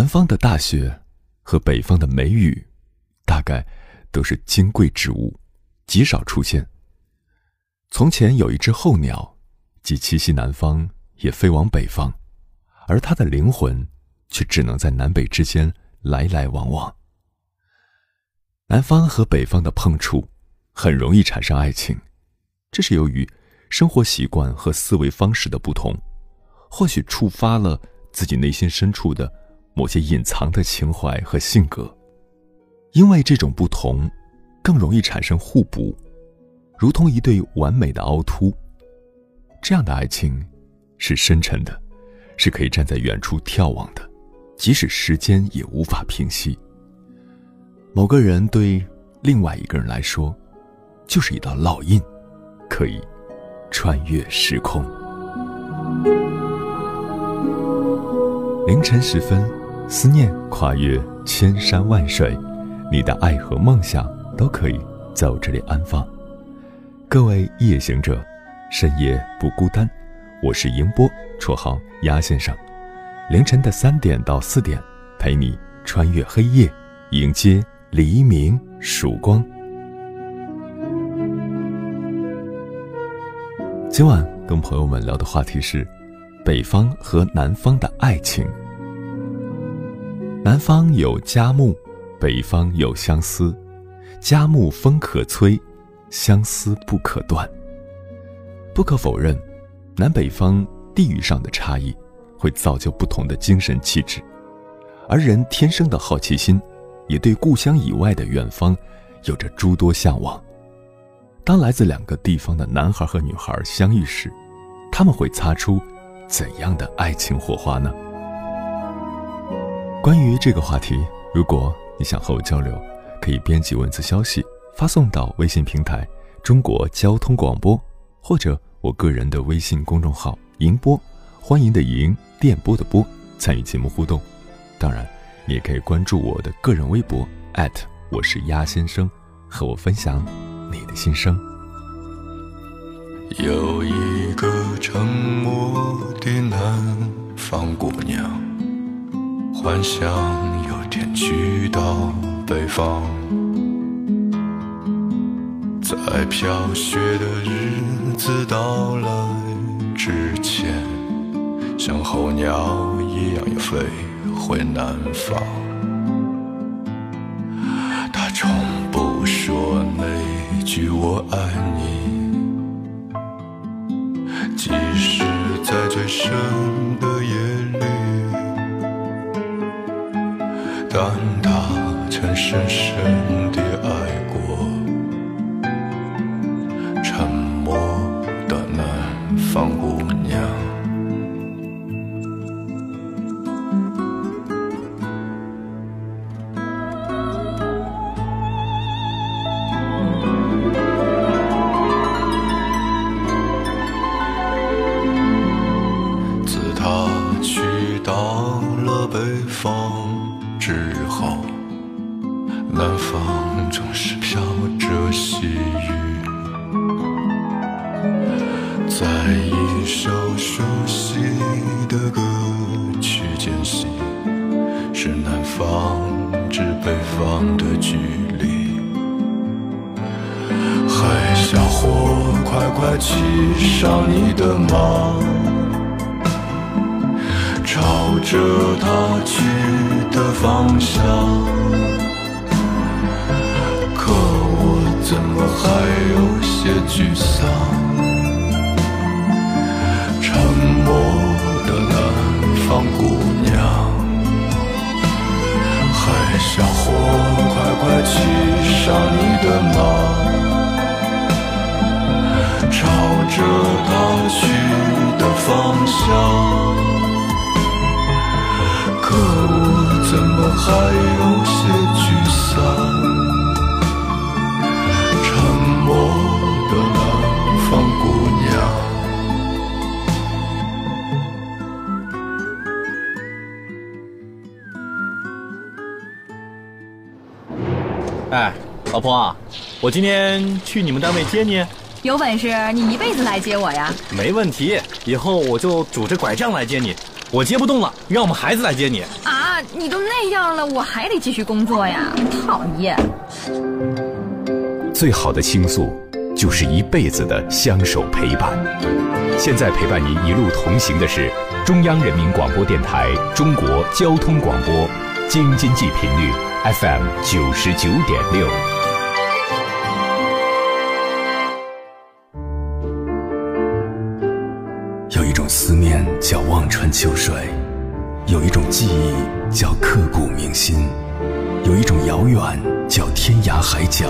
南方的大雪和北方的梅雨，大概都是金贵之物，极少出现。从前有一只候鸟，既栖息南方，也飞往北方，而它的灵魂却只能在南北之间来来往往。南方和北方的碰触，很容易产生爱情，这是由于生活习惯和思维方式的不同，或许触发了自己内心深处的。某些隐藏的情怀和性格，因为这种不同，更容易产生互补，如同一对完美的凹凸。这样的爱情是深沉的，是可以站在远处眺望的，即使时间也无法平息。某个人对另外一个人来说，就是一道烙印，可以穿越时空。凌晨时分。思念跨越千山万水，你的爱和梦想都可以在我这里安放。各位夜行者，深夜不孤单。我是迎波，绰号鸭先生。凌晨的三点到四点，陪你穿越黑夜，迎接黎明曙光。今晚跟朋友们聊的话题是北方和南方的爱情。南方有佳木，北方有相思。佳木风可吹，相思不可断。不可否认，南北方地域上的差异会造就不同的精神气质，而人天生的好奇心也对故乡以外的远方有着诸多向往。当来自两个地方的男孩和女孩相遇时，他们会擦出怎样的爱情火花呢？关于这个话题，如果你想和我交流，可以编辑文字消息发送到微信平台“中国交通广播”或者我个人的微信公众号“迎播”，欢迎的迎，电波的波，参与节目互动。当然，你也可以关注我的个人微博我是鸭先生，和我分享你的心声。有一个沉默的南方姑娘。幻想有天去到北方，在飘雪的日子到来之前，像候鸟一样要飞回南方。他从不说那句我爱你，即使在最深的深深。的方向。可我怎么还有些沮丧？沉默的南方姑娘，还小伙，快快骑上你的马。朝着他去的方向，可我怎么还有些沮丧？沉默的南方姑娘。哎，老婆，我今天去你们单位接你。有本事你一辈子来接我呀！没问题，以后我就拄着拐杖来接你。我接不动了，让我们孩子来接你。啊，你都那样了，我还得继续工作呀！讨厌。最好的倾诉，就是一辈子的相守陪伴。现在陪伴您一路同行的是中央人民广播电台中国交通广播，京津冀频率 FM 九十九点六。有一种思念叫望穿秋水，有一种记忆叫刻骨铭心，有一种遥远叫天涯海角，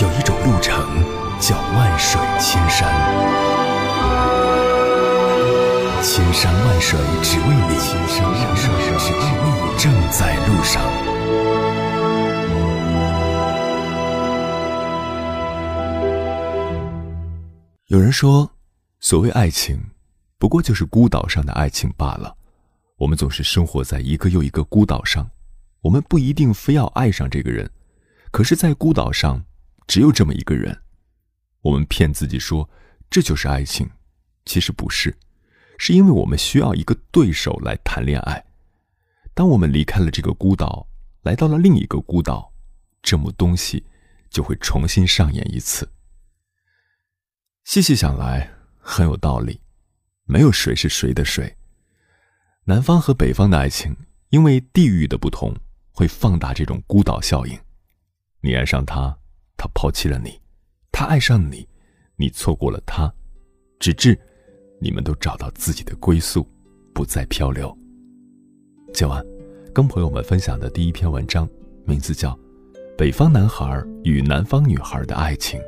有一种路程叫万水千山。千山万水只为你，千山万水只为你，正在路上。有人说。所谓爱情，不过就是孤岛上的爱情罢了。我们总是生活在一个又一个孤岛上，我们不一定非要爱上这个人，可是，在孤岛上只有这么一个人。我们骗自己说这就是爱情，其实不是，是因为我们需要一个对手来谈恋爱。当我们离开了这个孤岛，来到了另一个孤岛，这幕东西就会重新上演一次。细细想来。很有道理，没有谁是谁的谁。南方和北方的爱情，因为地域的不同，会放大这种孤岛效应。你爱上他，他抛弃了你；他爱上你，你错过了他，直至你们都找到自己的归宿，不再漂流。今晚跟朋友们分享的第一篇文章，名字叫《北方男孩与南方女孩的爱情》，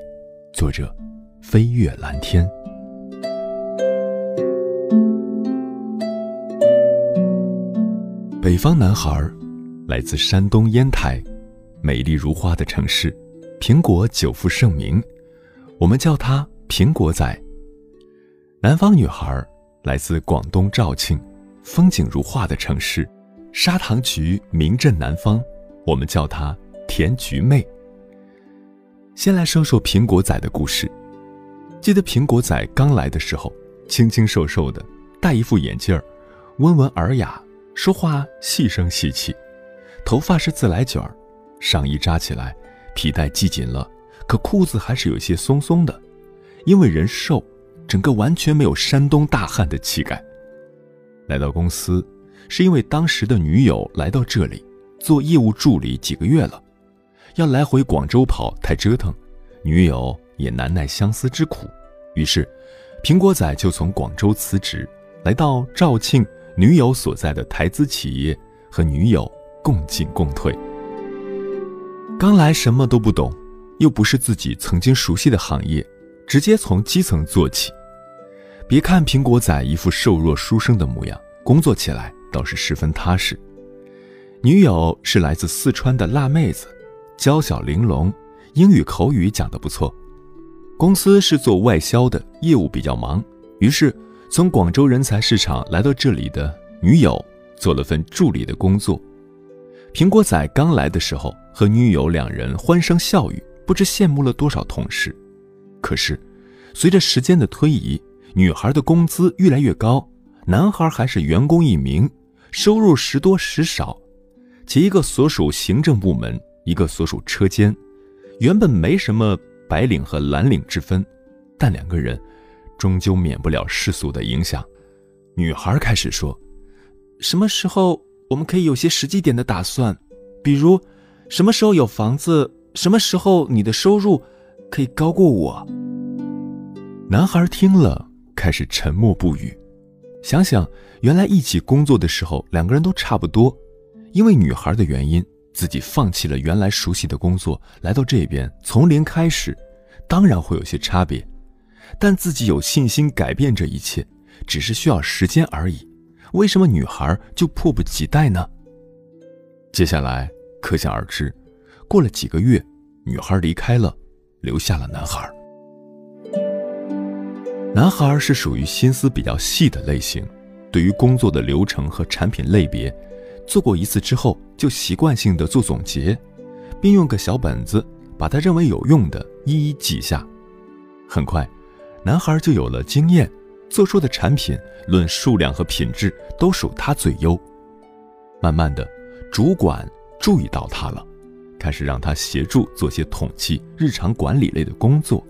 作者飞越蓝天。北方男孩，来自山东烟台，美丽如花的城市，苹果久负盛名，我们叫他苹果仔。南方女孩，来自广东肇庆，风景如画的城市，砂糖橘名震南方，我们叫她甜橘妹。先来说说苹果仔的故事。记得苹果仔刚来的时候，清清瘦瘦的，戴一副眼镜儿，温文尔雅。说话细声细气，头发是自来卷儿，上衣扎起来，皮带系紧了，可裤子还是有些松松的。因为人瘦，整个完全没有山东大汉的气概。来到公司，是因为当时的女友来到这里做业务助理几个月了，要来回广州跑太折腾，女友也难耐相思之苦，于是，苹果仔就从广州辞职，来到肇庆。女友所在的台资企业和女友共进共退。刚来什么都不懂，又不是自己曾经熟悉的行业，直接从基层做起。别看苹果仔一副瘦弱书生的模样，工作起来倒是十分踏实。女友是来自四川的辣妹子，娇小玲珑，英语口语讲得不错。公司是做外销的，业务比较忙，于是。从广州人才市场来到这里的女友做了份助理的工作。苹果仔刚来的时候，和女友两人欢声笑语，不知羡慕了多少同事。可是，随着时间的推移，女孩的工资越来越高，男孩还是员工一名，收入时多时少，且一个所属行政部门，一个所属车间，原本没什么白领和蓝领之分，但两个人。终究免不了世俗的影响，女孩开始说：“什么时候我们可以有些实际点的打算？比如，什么时候有房子？什么时候你的收入可以高过我？男孩听了，开始沉默不语。想想原来一起工作的时候，两个人都差不多，因为女孩的原因，自己放弃了原来熟悉的工作，来到这边从零开始，当然会有些差别。但自己有信心改变这一切，只是需要时间而已。为什么女孩就迫不及待呢？接下来可想而知，过了几个月，女孩离开了，留下了男孩。男孩是属于心思比较细的类型，对于工作的流程和产品类别，做过一次之后就习惯性的做总结，并用个小本子把他认为有用的一一记下。很快，男孩就有了经验。做出的产品，论数量和品质都属他最优。慢慢的，主管注意到他了，开始让他协助做些统计、日常管理类的工作。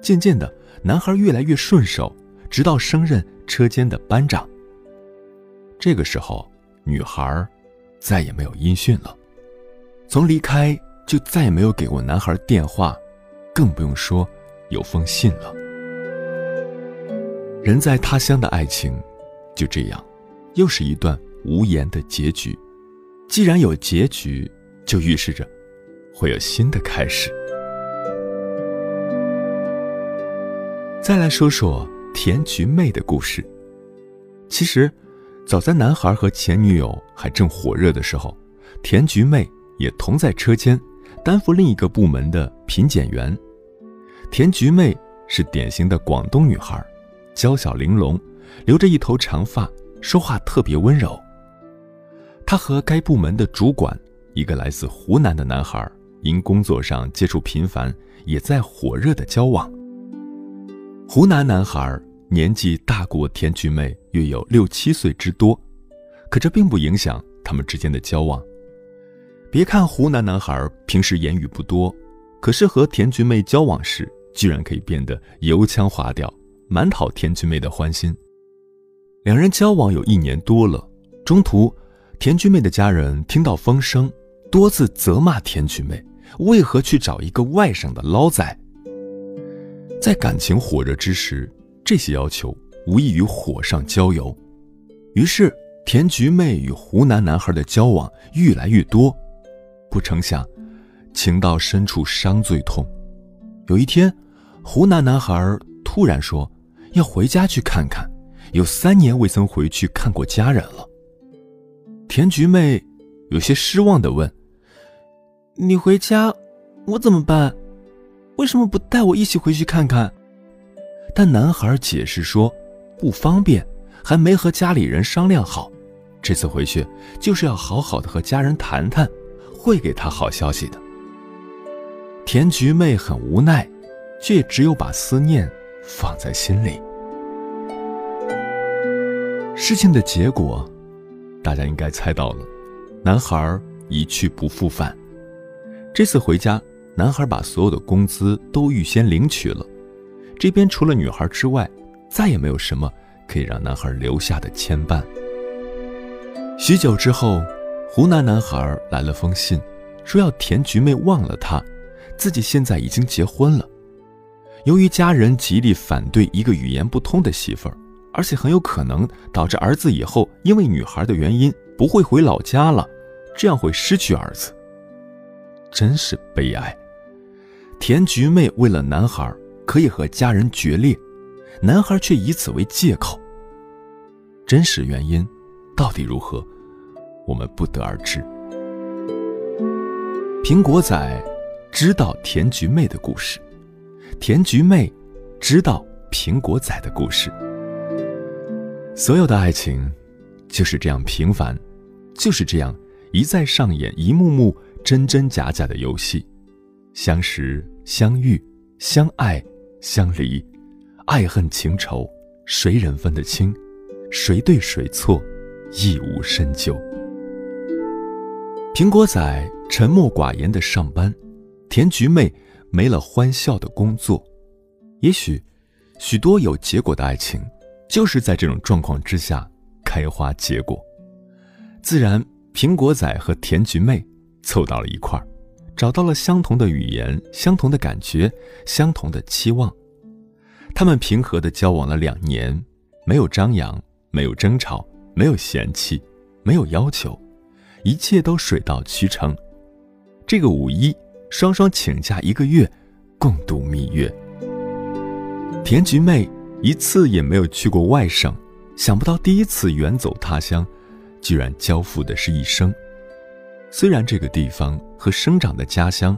渐渐的，男孩越来越顺手，直到升任车间的班长。这个时候，女孩再也没有音讯了，从离开就再也没有给过男孩电话，更不用说有封信了。人在他乡的爱情，就这样，又是一段无言的结局。既然有结局，就预示着会有新的开始。再来说说田菊妹的故事。其实，早在男孩和前女友还正火热的时候，田菊妹也同在车间，担负另一个部门的品检员。田菊妹是典型的广东女孩。娇小玲珑，留着一头长发，说话特别温柔。他和该部门的主管，一个来自湖南的男孩，因工作上接触频繁，也在火热的交往。湖南男孩年纪大过田菊妹约有六七岁之多，可这并不影响他们之间的交往。别看湖南男孩平时言语不多，可是和田菊妹交往时，居然可以变得油腔滑调。蛮讨田菊妹的欢心。两人交往有一年多了，中途，田菊妹的家人听到风声，多次责骂田菊妹为何去找一个外省的捞仔。在感情火热之时，这些要求无异于火上浇油。于是，田菊妹与湖南男孩的交往愈来愈多。不成想，情到深处伤最痛。有一天，湖南男孩突然说。要回家去看看，有三年未曾回去看过家人了。田菊妹有些失望的问：“你回家，我怎么办？为什么不带我一起回去看看？”但男孩解释说：“不方便，还没和家里人商量好。这次回去就是要好好的和家人谈谈，会给他好消息的。”田菊妹很无奈，却也只有把思念。放在心里。事情的结果，大家应该猜到了。男孩一去不复返。这次回家，男孩把所有的工资都预先领取了。这边除了女孩之外，再也没有什么可以让男孩留下的牵绊。许久之后，湖南男孩来了封信，说要田菊妹忘了他，自己现在已经结婚了。由于家人极力反对一个语言不通的媳妇儿，而且很有可能导致儿子以后因为女孩的原因不会回老家了，这样会失去儿子。真是悲哀。田菊妹为了男孩可以和家人决裂，男孩却以此为借口。真实原因到底如何，我们不得而知。苹果仔知道田菊妹的故事。田菊妹知道苹果仔的故事。所有的爱情就是这样平凡，就是这样一再上演一幕幕真真假假的游戏。相识、相遇、相爱、相离，爱恨情仇，谁人分得清？谁对谁错？亦无深究。苹果仔沉默寡言的上班，田菊妹。没了欢笑的工作，也许许多有结果的爱情，就是在这种状况之下开花结果。自然，苹果仔和甜菊妹凑到了一块儿，找到了相同的语言、相同的感觉、相同的期望。他们平和的交往了两年，没有张扬，没有争吵，没有嫌弃，没有要求，一切都水到渠成。这个五一，双双请假一个月，共度蜜月。甜菊妹一次也没有去过外省，想不到第一次远走他乡，居然交付的是一生。虽然这个地方和生长的家乡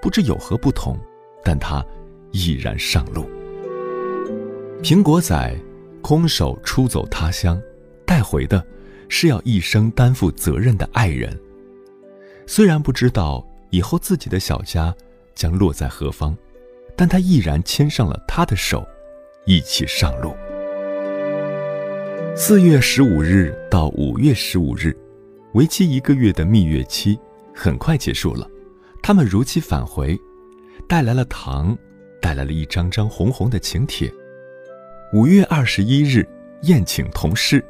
不知有何不同，但她毅然上路。苹果仔空手出走他乡，带回的是要一生担负责任的爱人。虽然不知道以后自己的小家将落在何方。但他毅然牵上了他的手，一起上路。四月十五日到五月十五日，为期一个月的蜜月期很快结束了。他们如期返回，带来了糖，带来了一张张红红的请帖。五月二十一日宴请同事，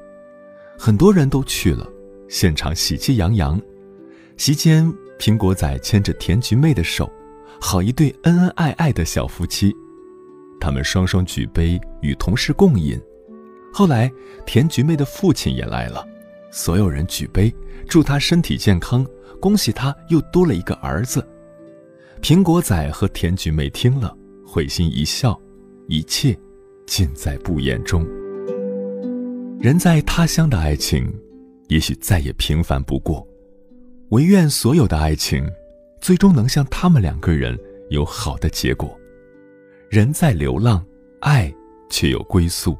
很多人都去了，现场喜气洋洋。席间，苹果仔牵着甜菊妹的手。好一对恩恩爱爱的小夫妻，他们双双举杯与同事共饮。后来，田菊妹的父亲也来了，所有人举杯祝他身体健康，恭喜他又多了一个儿子。苹果仔和田菊妹听了，会心一笑，一切尽在不言中。人在他乡的爱情，也许再也平凡不过。唯愿所有的爱情。最终能像他们两个人有好的结果。人在流浪，爱却有归宿，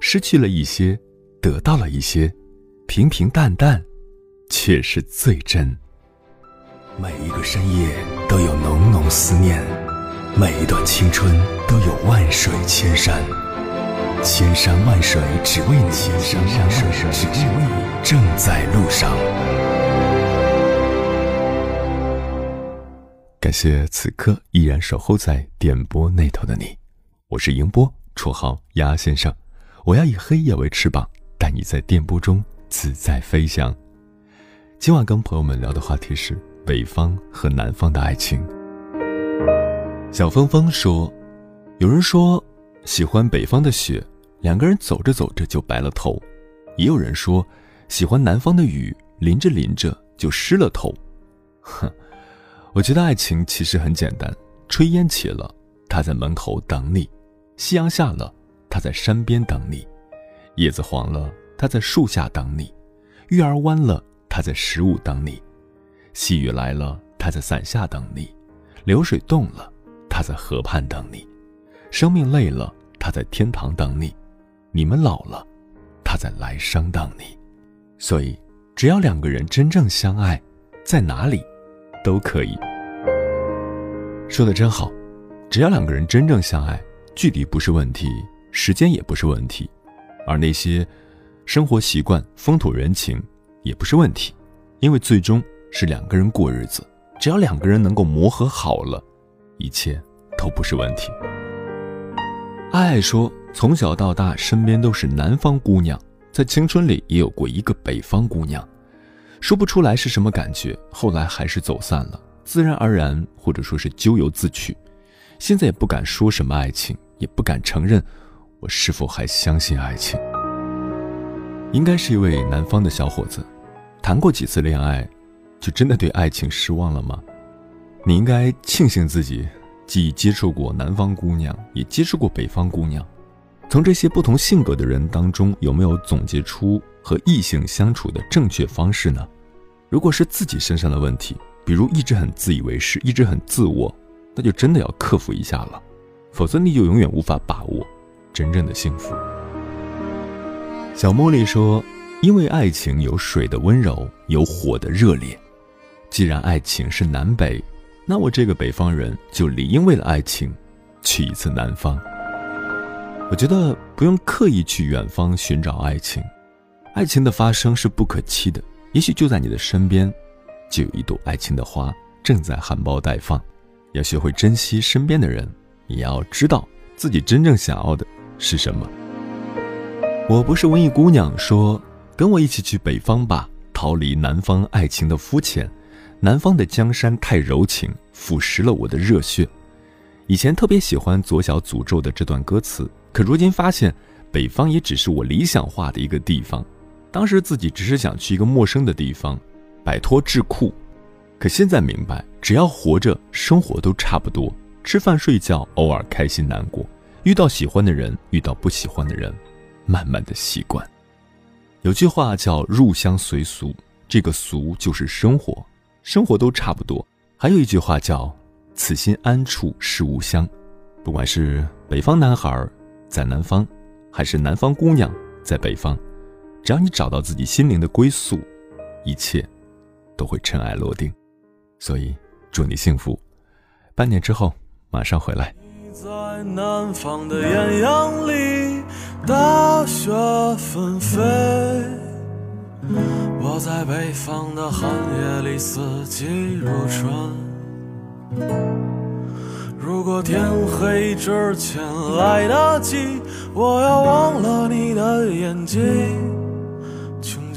失去了一些，得到了一些，平平淡淡，却是最真。每一个深夜都有浓浓思念，每一段青春都有万水千山，千山万水只为你，千山万水只为你，正在路上。感谢此刻依然守候在电波那头的你，我是迎波，绰号鸭先生。我要以黑夜为翅膀，带你在电波中自在飞翔。今晚跟朋友们聊的话题是北方和南方的爱情。小峰峰说，有人说喜欢北方的雪，两个人走着走着就白了头；也有人说喜欢南方的雨，淋着淋着就湿了头。哼。我觉得爱情其实很简单，炊烟起了，他在门口等你；夕阳下了，他在山边等你；叶子黄了，他在树下等你；月儿弯了，他在十五等你；细雨来了，他在伞下等你；流水动了，他在河畔等你；生命累了，他在天堂等你；你们老了，他在来生等你。所以，只要两个人真正相爱，在哪里？都可以，说的真好。只要两个人真正相爱，距离不是问题，时间也不是问题，而那些生活习惯、风土人情也不是问题，因为最终是两个人过日子。只要两个人能够磨合好了，一切都不是问题。爱爱说，从小到大身边都是南方姑娘，在青春里也有过一个北方姑娘。说不出来是什么感觉，后来还是走散了，自然而然，或者说是咎由自取。现在也不敢说什么爱情，也不敢承认我是否还相信爱情。应该是一位南方的小伙子，谈过几次恋爱，就真的对爱情失望了吗？你应该庆幸自己既接触过南方姑娘，也接触过北方姑娘，从这些不同性格的人当中，有没有总结出？和异性相处的正确方式呢？如果是自己身上的问题，比如一直很自以为是，一直很自我，那就真的要克服一下了，否则你就永远无法把握真正的幸福。小茉莉说：“因为爱情有水的温柔，有火的热烈。既然爱情是南北，那我这个北方人就理应为了爱情去一次南方。我觉得不用刻意去远方寻找爱情。”爱情的发生是不可期的，也许就在你的身边，就有一朵爱情的花正在含苞待放。要学会珍惜身边的人，也要知道自己真正想要的是什么。我不是文艺姑娘，说跟我一起去北方吧，逃离南方爱情的肤浅，南方的江山太柔情，腐蚀了我的热血。以前特别喜欢左小诅咒的这段歌词，可如今发现，北方也只是我理想化的一个地方。当时自己只是想去一个陌生的地方，摆脱桎梏。可现在明白，只要活着，生活都差不多，吃饭睡觉，偶尔开心难过，遇到喜欢的人，遇到不喜欢的人，慢慢的习惯。有句话叫“入乡随俗”，这个“俗”就是生活，生活都差不多。还有一句话叫“此心安处是吾乡”，不管是北方男孩在南方，还是南方姑娘在北方，只要你找到自己心灵的归宿，一切都会尘埃落定。所以，祝你幸福。半年之后，马上回来。在南方的艳阳里，大雪纷飞；我在北方的寒夜里，四季如春。如果天黑之前来得及，我要忘了你的眼睛，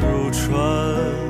如春。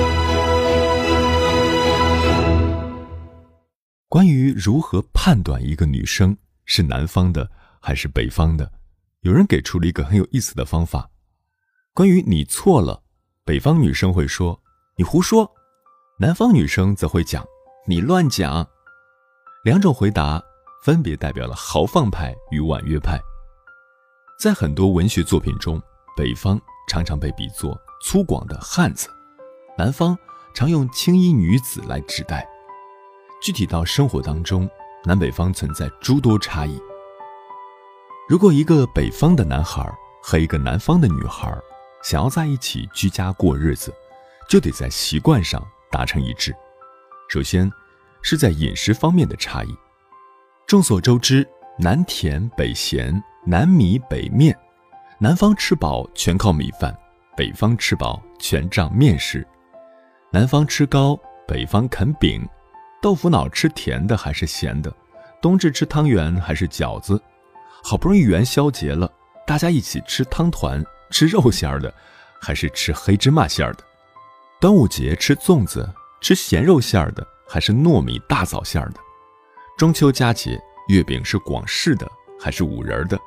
关于如何判断一个女生是南方的还是北方的，有人给出了一个很有意思的方法。关于你错了，北方女生会说你胡说，南方女生则会讲你乱讲。两种回答分别代表了豪放派与婉约派。在很多文学作品中，北方常常被比作粗犷的汉子，南方常用青衣女子来指代。具体到生活当中，南北方存在诸多差异。如果一个北方的男孩和一个南方的女孩想要在一起居家过日子，就得在习惯上达成一致。首先，是在饮食方面的差异。众所周知，南甜北咸，南米北面，南方吃饱全靠米饭，北方吃饱全仗面食。南方吃糕，北方啃饼。豆腐脑吃甜的还是咸的？冬至吃汤圆还是饺子？好不容易元宵节了，大家一起吃汤团，吃肉馅儿的还是吃黑芝麻馅儿的？端午节吃粽子，吃咸肉馅儿的还是糯米大枣馅儿的？中秋佳节月饼是广式的还是五仁的？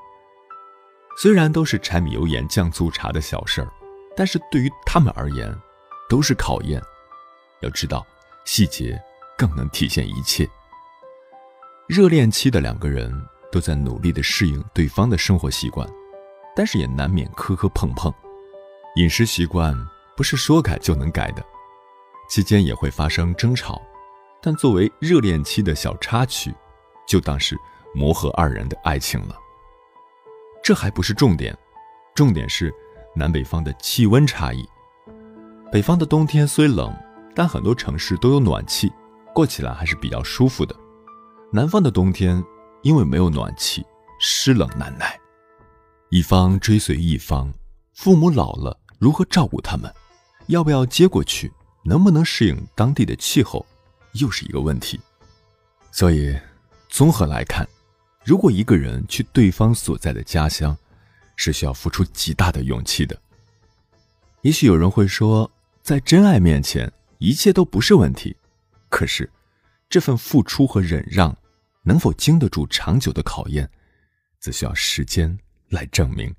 虽然都是柴米油盐酱醋茶的小事儿，但是对于他们而言，都是考验。要知道细节。更能体现一切。热恋期的两个人都在努力的适应对方的生活习惯，但是也难免磕磕碰碰。饮食习惯不是说改就能改的，期间也会发生争吵，但作为热恋期的小插曲，就当是磨合二人的爱情了。这还不是重点，重点是南北方的气温差异。北方的冬天虽冷，但很多城市都有暖气。过起来还是比较舒服的。南方的冬天，因为没有暖气，湿冷难耐，一方追随一方，父母老了如何照顾他们？要不要接过去？能不能适应当地的气候，又是一个问题。所以，综合来看，如果一个人去对方所在的家乡，是需要付出极大的勇气的。也许有人会说，在真爱面前，一切都不是问题。可是，这份付出和忍让，能否经得住长久的考验，则需要时间来证明。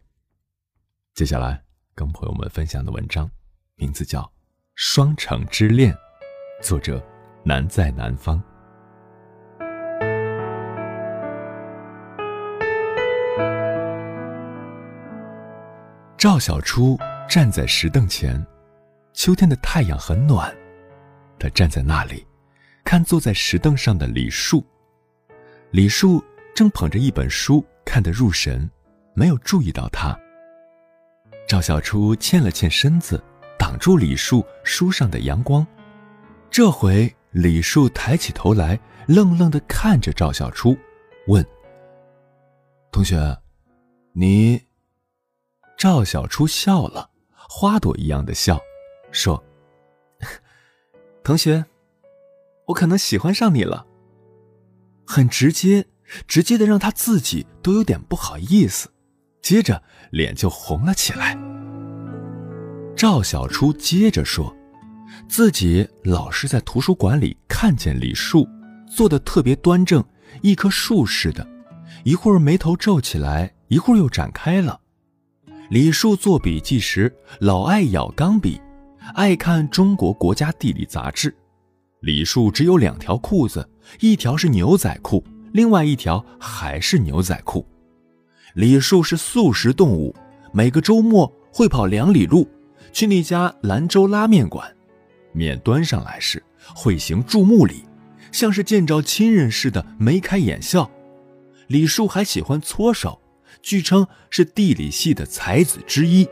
接下来跟朋友们分享的文章，名字叫《双城之恋》，作者南在南方。赵小初站在石凳前，秋天的太阳很暖，他站在那里。看坐在石凳上的李树，李树正捧着一本书看得入神，没有注意到他。赵小初欠了欠身子，挡住李树书上的阳光。这回李树抬起头来，愣愣地看着赵小初，问：“同学，你？”赵小初笑了，花朵一样的笑，说：“ 同学。”我可能喜欢上你了。很直接，直接的让他自己都有点不好意思，接着脸就红了起来。赵小初接着说，自己老是在图书馆里看见李树坐的特别端正，一棵树似的，一会儿眉头皱起来，一会儿又展开了。李树做笔记时老爱咬钢笔，爱看《中国国家地理》杂志。李树只有两条裤子，一条是牛仔裤，另外一条还是牛仔裤。李树是素食动物，每个周末会跑两里路，去那家兰州拉面馆。面端上来时会行注目礼，像是见着亲人似的眉开眼笑。李树还喜欢搓手，据称是地理系的才子之一。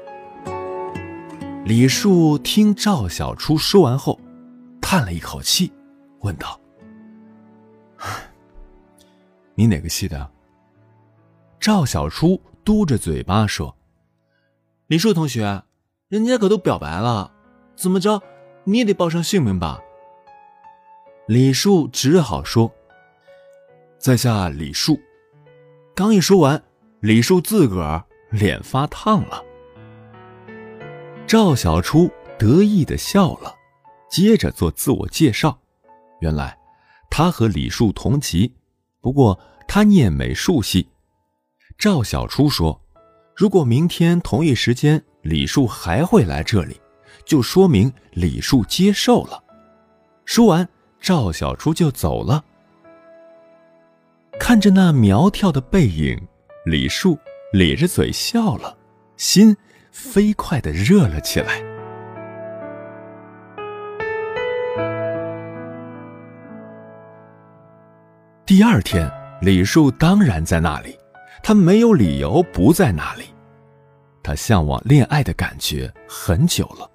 李树听赵小初说完后。叹了一口气，问道：“ 你哪个系的？”赵小初嘟着嘴巴说：“李树同学，人家可都表白了，怎么着你也得报上姓名吧？”李树只好说：“在下李树。”刚一说完，李树自个儿脸发烫了。赵小初得意的笑了，接着做自我介绍。原来他和李树同级，不过他念美术系。赵小初说：“如果明天同一时间李树还会来这里，就说明李树接受了。”说完，赵小初就走了。看着那苗条的背影，李树咧着嘴笑了，心飞快的热了起来。第二天，李树当然在那里。他没有理由不在那里。他向往恋爱的感觉很久了，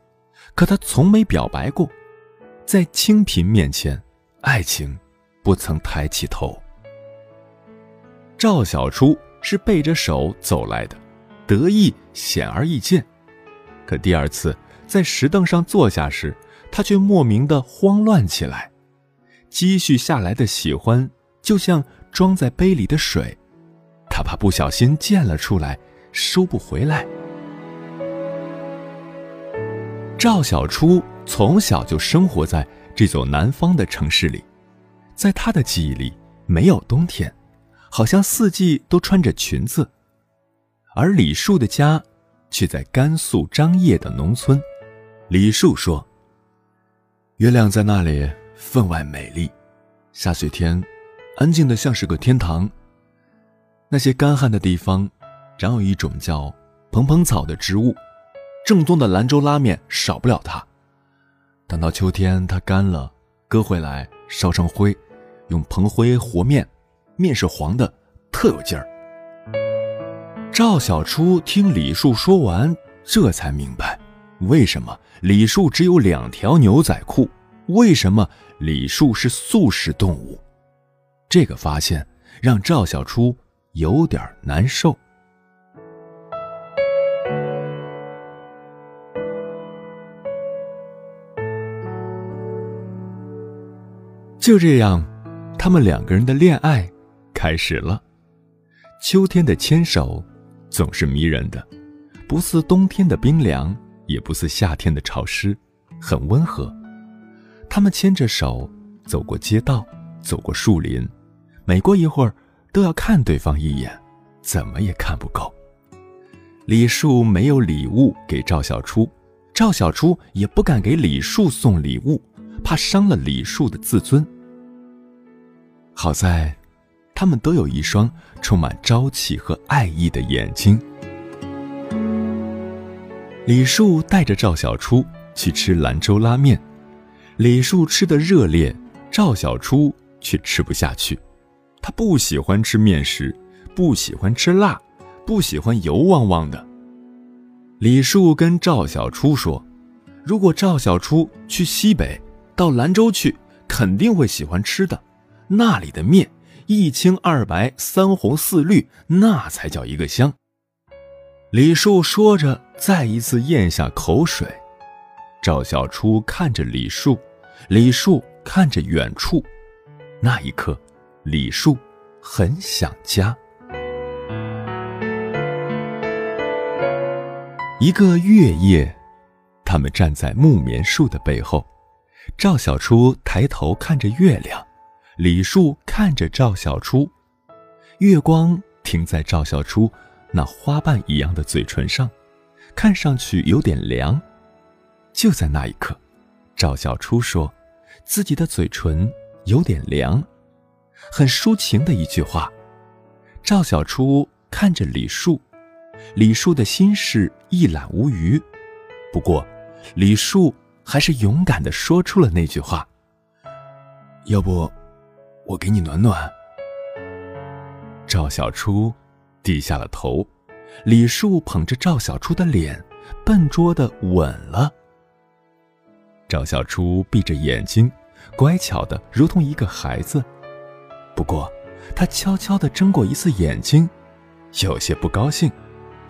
可他从没表白过。在清贫面前，爱情不曾抬起头。赵小初是背着手走来的，得意显而易见。可第二次在石凳上坐下时，他却莫名的慌乱起来。积蓄下来的喜欢，就像装在杯里的水。他怕不小心溅了出来，收不回来。赵小初从小就生活在这座南方的城市里，在他的记忆里没有冬天，好像四季都穿着裙子。而李树的家却在甘肃张掖的农村。李树说：“月亮在那里分外美丽，下雪天，安静的像是个天堂。”那些干旱的地方，长有一种叫蓬蓬草的植物，正宗的兰州拉面少不了它。等到秋天它干了，割回来烧成灰，用蓬灰和面，面是黄的，特有劲儿。赵小初听李树说完，这才明白，为什么李树只有两条牛仔裤，为什么李树是素食动物。这个发现让赵小初。有点难受。就这样，他们两个人的恋爱开始了。秋天的牵手总是迷人的，不似冬天的冰凉，也不似夏天的潮湿，很温和。他们牵着手走过街道，走过树林，每过一会儿。都要看对方一眼，怎么也看不够。李树没有礼物给赵小初，赵小初也不敢给李树送礼物，怕伤了李树的自尊。好在，他们都有一双充满朝气和爱意的眼睛。李树带着赵小初去吃兰州拉面，李树吃的热烈，赵小初却吃不下去。他不喜欢吃面食，不喜欢吃辣，不喜欢油汪汪的。李树跟赵小初说：“如果赵小初去西北，到兰州去，肯定会喜欢吃的。那里的面一青二白三红四绿，那才叫一个香。”李树说着，再一次咽下口水。赵小初看着李树，李树看着远处，那一刻。李树很想家。一个月夜，他们站在木棉树的背后，赵小初抬头看着月亮，李树看着赵小初，月光停在赵小初那花瓣一样的嘴唇上，看上去有点凉。就在那一刻，赵小初说：“自己的嘴唇有点凉。”很抒情的一句话，赵小初看着李树，李树的心事一览无余。不过，李树还是勇敢的说出了那句话：“要不，我给你暖暖。”赵小初低下了头，李树捧着赵小初的脸，笨拙的吻了。赵小初闭着眼睛，乖巧的如同一个孩子。不过，他悄悄地睁过一次眼睛，有些不高兴，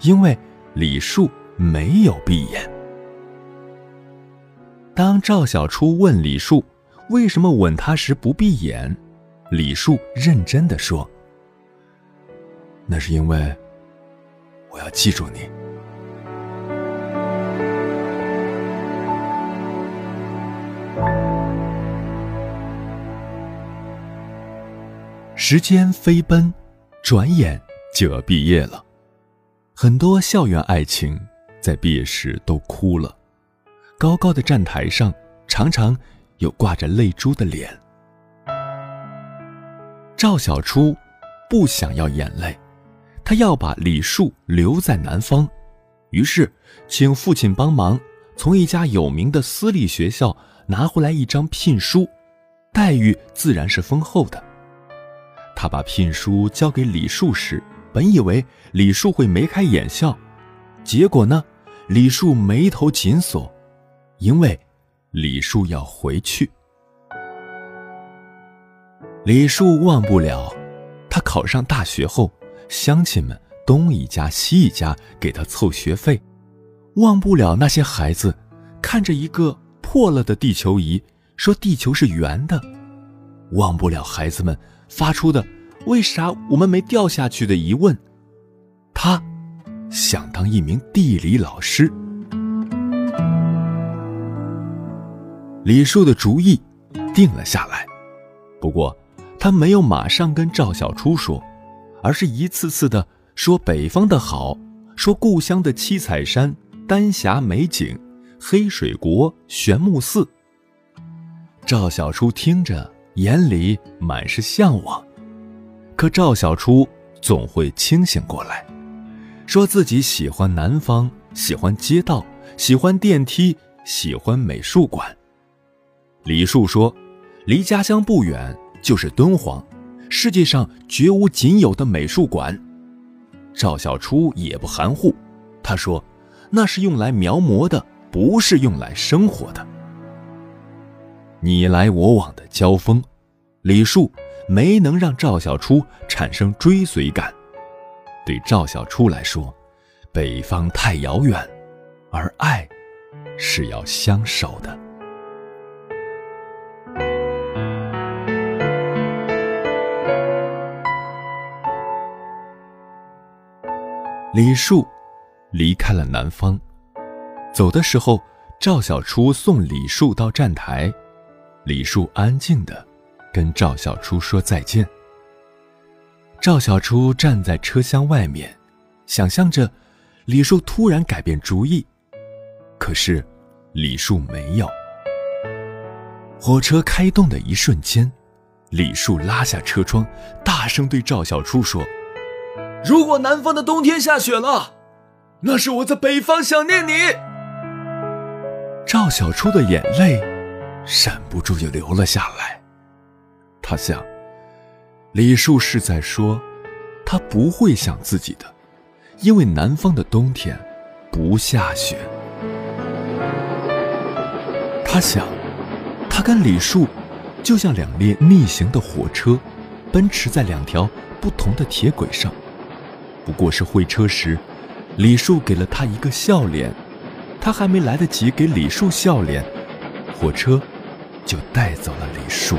因为李树没有闭眼。当赵小初问李树为什么吻他时不闭眼，李树认真地说：“那是因为我要记住你。”时间飞奔，转眼就要毕业了。很多校园爱情在毕业时都哭了。高高的站台上，常常有挂着泪珠的脸。赵小初不想要眼泪，他要把李树留在南方，于是请父亲帮忙，从一家有名的私立学校拿回来一张聘书，待遇自然是丰厚的。他把聘书交给李树时，本以为李树会眉开眼笑，结果呢，李树眉头紧锁，因为李树要回去。李树忘不了，他考上大学后，乡亲们东一家西一家给他凑学费，忘不了那些孩子看着一个破了的地球仪，说地球是圆的，忘不了孩子们。发出的“为啥我们没掉下去”的疑问，他想当一名地理老师。李树的主意定了下来，不过他没有马上跟赵小初说，而是一次次的说北方的好，说故乡的七彩山、丹霞美景、黑水国、玄木寺。赵小初听着。眼里满是向往，可赵小初总会清醒过来，说自己喜欢南方，喜欢街道，喜欢电梯，喜欢美术馆。李树说，离家乡不远就是敦煌，世界上绝无仅有的美术馆。赵小初也不含糊，他说，那是用来描摹的，不是用来生活的。你来我往的交锋，李树没能让赵小初产生追随感。对赵小初来说，北方太遥远，而爱是要相守的。李树离开了南方，走的时候，赵小初送李树到站台。李树安静的跟赵小初说再见。赵小初站在车厢外面，想象着李树突然改变主意，可是李树没有。火车开动的一瞬间，李树拉下车窗，大声对赵小初说：“如果南方的冬天下雪了，那是我在北方想念你。”赵小初的眼泪。忍不住就流了下来。他想，李树是在说，他不会想自己的，因为南方的冬天不下雪。他想，他跟李树就像两列逆行的火车，奔驰在两条不同的铁轨上。不过是会车时，李树给了他一个笑脸，他还没来得及给李树笑脸，火车。就带走了李树。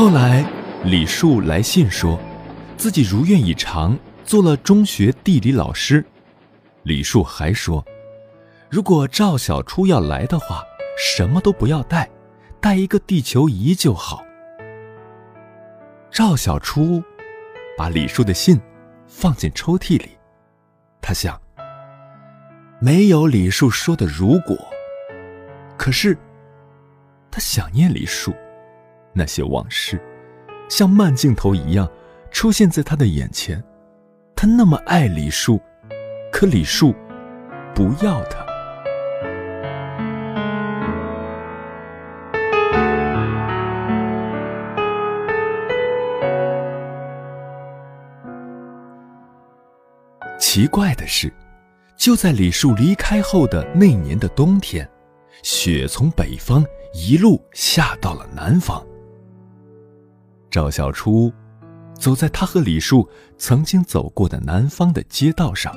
后来，李树来信说，自己如愿以偿，做了中学地理老师。李树还说，如果赵小初要来的话，什么都不要带，带一个地球仪就好。赵小初把李树的信放进抽屉里，他想。没有李树说的如果，可是他想念李树，那些往事像慢镜头一样出现在他的眼前。他那么爱李树，可李树不要他。奇怪的是。就在李树离开后的那年的冬天，雪从北方一路下到了南方。赵小初走在他和李树曾经走过的南方的街道上，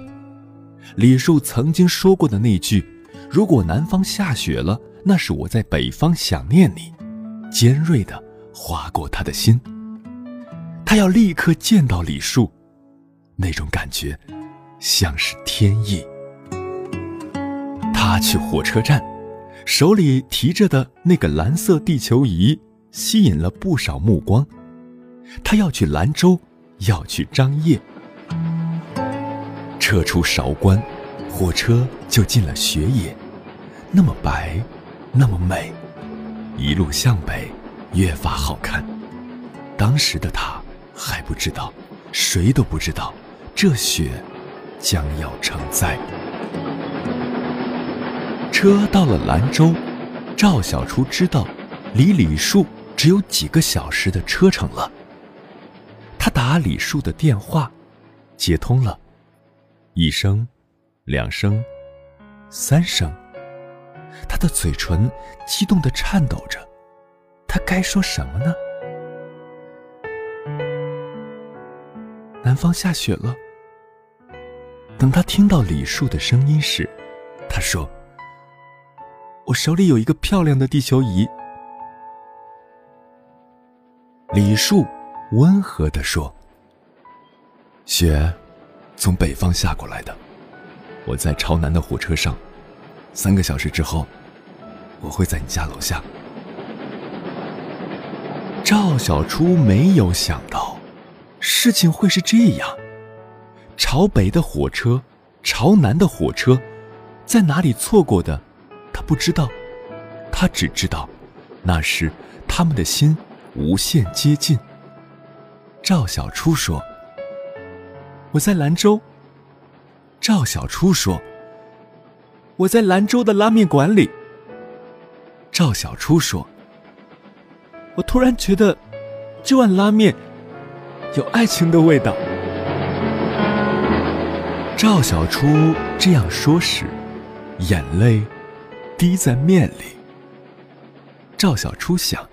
李树曾经说过的那句：“如果南方下雪了，那是我在北方想念你。”尖锐的划过他的心。他要立刻见到李树，那种感觉像是天意。他去火车站，手里提着的那个蓝色地球仪吸引了不少目光。他要去兰州，要去张掖。车出韶关，火车就进了雪野，那么白，那么美，一路向北，越发好看。当时的他还不知道，谁都不知道，这雪将要成灾。车到了兰州，赵小初知道，离李树只有几个小时的车程了。他打李树的电话，接通了，一声，两声，三声。他的嘴唇激动的颤抖着，他该说什么呢？南方下雪了。等他听到李树的声音时，他说：“我手里有一个漂亮的地球仪。”李树。温和地说：“雪从北方下过来的，我在朝南的火车上，三个小时之后，我会在你家楼下。”赵小初没有想到，事情会是这样。朝北的火车，朝南的火车，在哪里错过的，他不知道，他只知道，那时他们的心无限接近。赵小初说：“我在兰州。”赵小初说：“我在兰州的拉面馆里。”赵小初说：“我突然觉得这碗拉面有爱情的味道。”赵小初这样说时，眼泪滴在面里。赵小初想，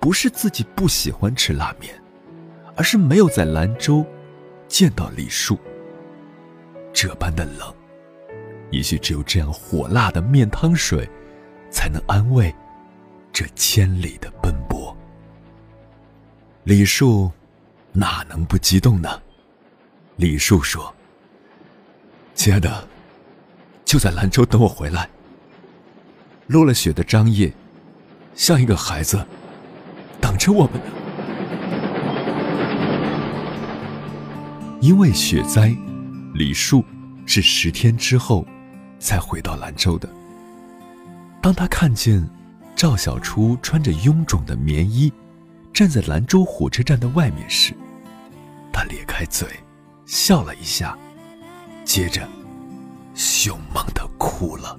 不是自己不喜欢吃拉面。而是没有在兰州见到李树。这般的冷，也许只有这样火辣的面汤水，才能安慰这千里的奔波。李树哪能不激动呢？李树说：“亲爱的，就在兰州等我回来。落了雪的张掖，像一个孩子，等着我们呢。”因为雪灾，李树是十天之后才回到兰州的。当他看见赵小初穿着臃肿的棉衣站在兰州火车站的外面时，他咧开嘴笑了一下，接着凶猛地哭了。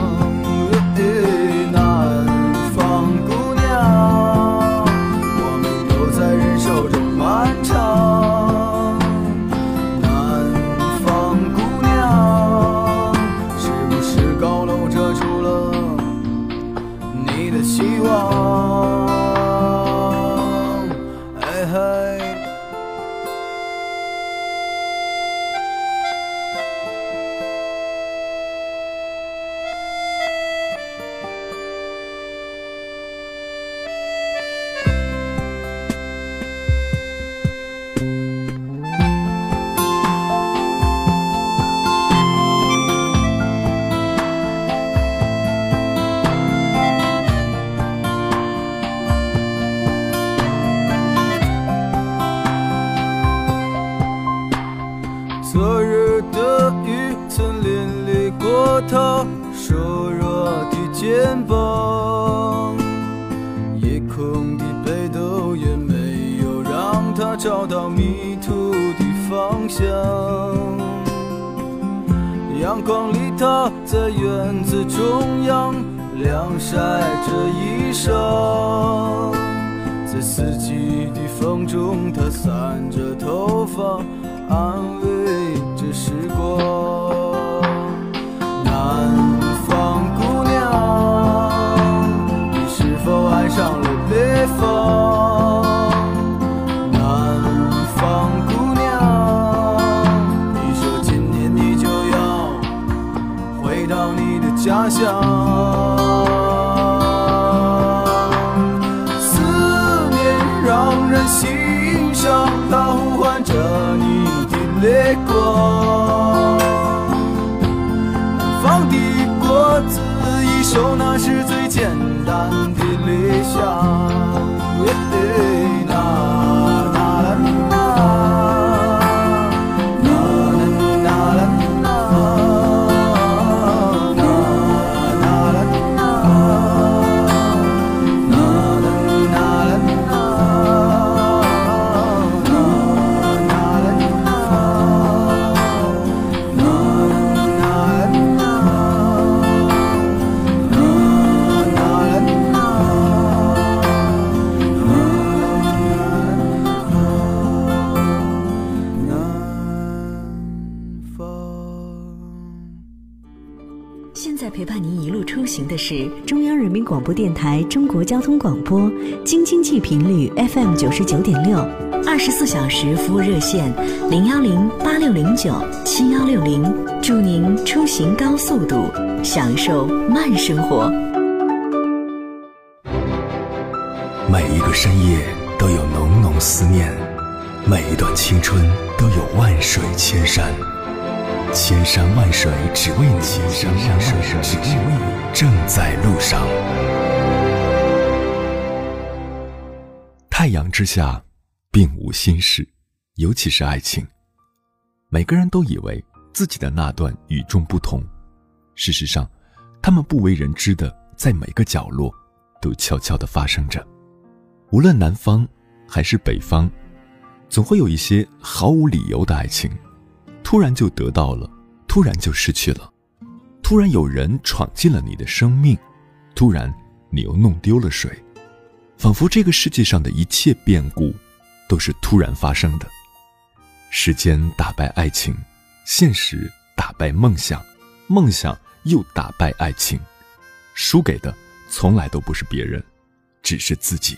就，那是最简单的理想。电台中国交通广播，京津冀频率 FM 九十九点六，二十四小时服务热线零幺零八六零九七幺六零，祝您出行高速度，享受慢生活。每一个深夜都有浓浓思念，每一段青春都有万水千山。千山万水只为你，千山万水只为你，正在路上。太阳之下，并无新事，尤其是爱情。每个人都以为自己的那段与众不同，事实上，他们不为人知的，在每个角落，都悄悄地发生着。无论南方还是北方，总会有一些毫无理由的爱情。突然就得到了，突然就失去了，突然有人闯进了你的生命，突然你又弄丢了水，仿佛这个世界上的一切变故都是突然发生的。时间打败爱情，现实打败梦想，梦想又打败爱情，输给的从来都不是别人，只是自己。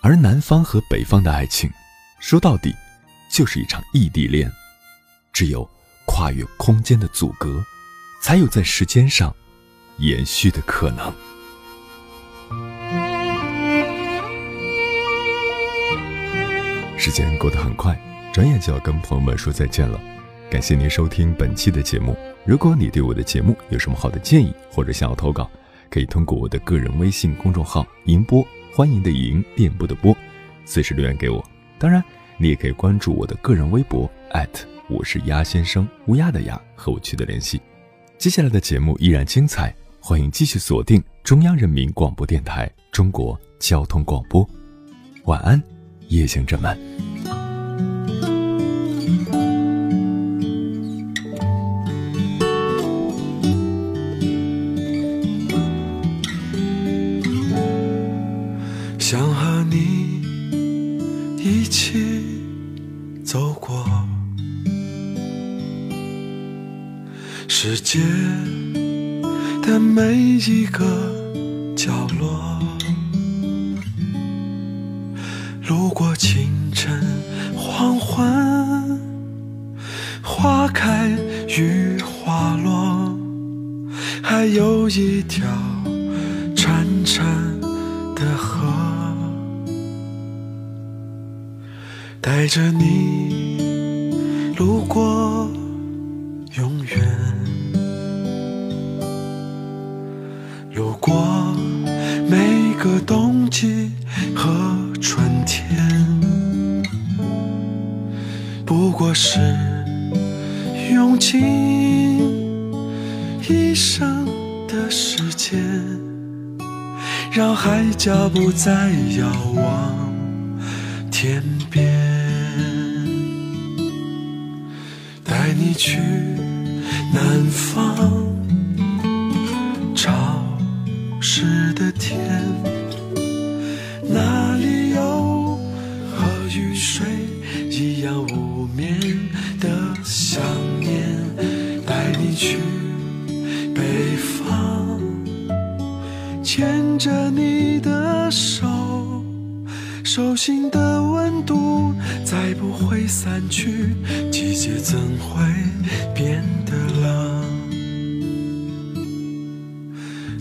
而南方和北方的爱情，说到底，就是一场异地恋。只有跨越空间的阻隔，才有在时间上延续的可能。时间过得很快，转眼就要跟朋友们说再见了。感谢您收听本期的节目，如果你对我的节目有什么好的建议，或者想要投稿，可以通过我的个人微信公众号“银波”，欢迎的迎，电波的波，随时留言给我。当然，你也可以关注我的个人微博我是鸭先生，乌鸦的鸭，和我取得联系。接下来的节目依然精彩，欢迎继续锁定中央人民广播电台中国交通广播。晚安，夜行者们。想和你一起走过世界的每一个过清晨黄昏，花开与花落，还有一条潺潺的河，带着你路过脚步在遥望天边，带你去南方。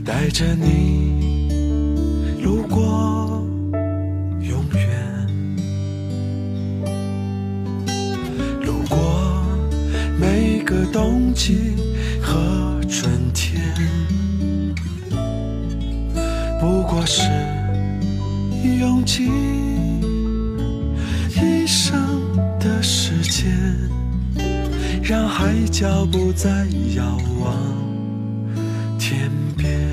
带着你路过永远，路过每个冬季和春天。不过是用尽一生的时间，让海角不再遥望天边，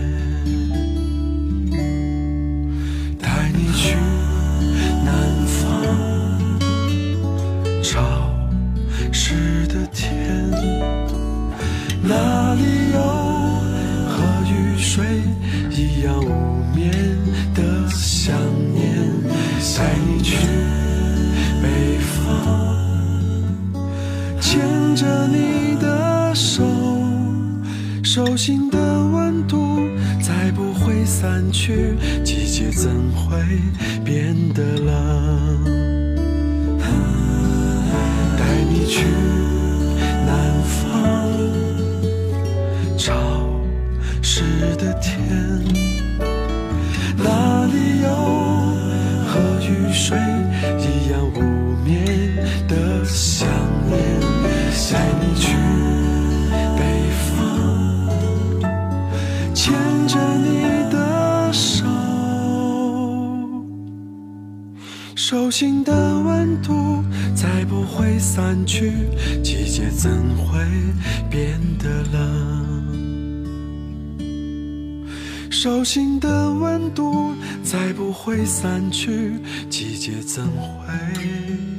心的温度再不会散去，季节怎会变得冷？带你去南方潮湿的天。那里有和雨水手心的温度再不会散去，季节怎会变得冷？手心的温度再不会散去，季节怎会？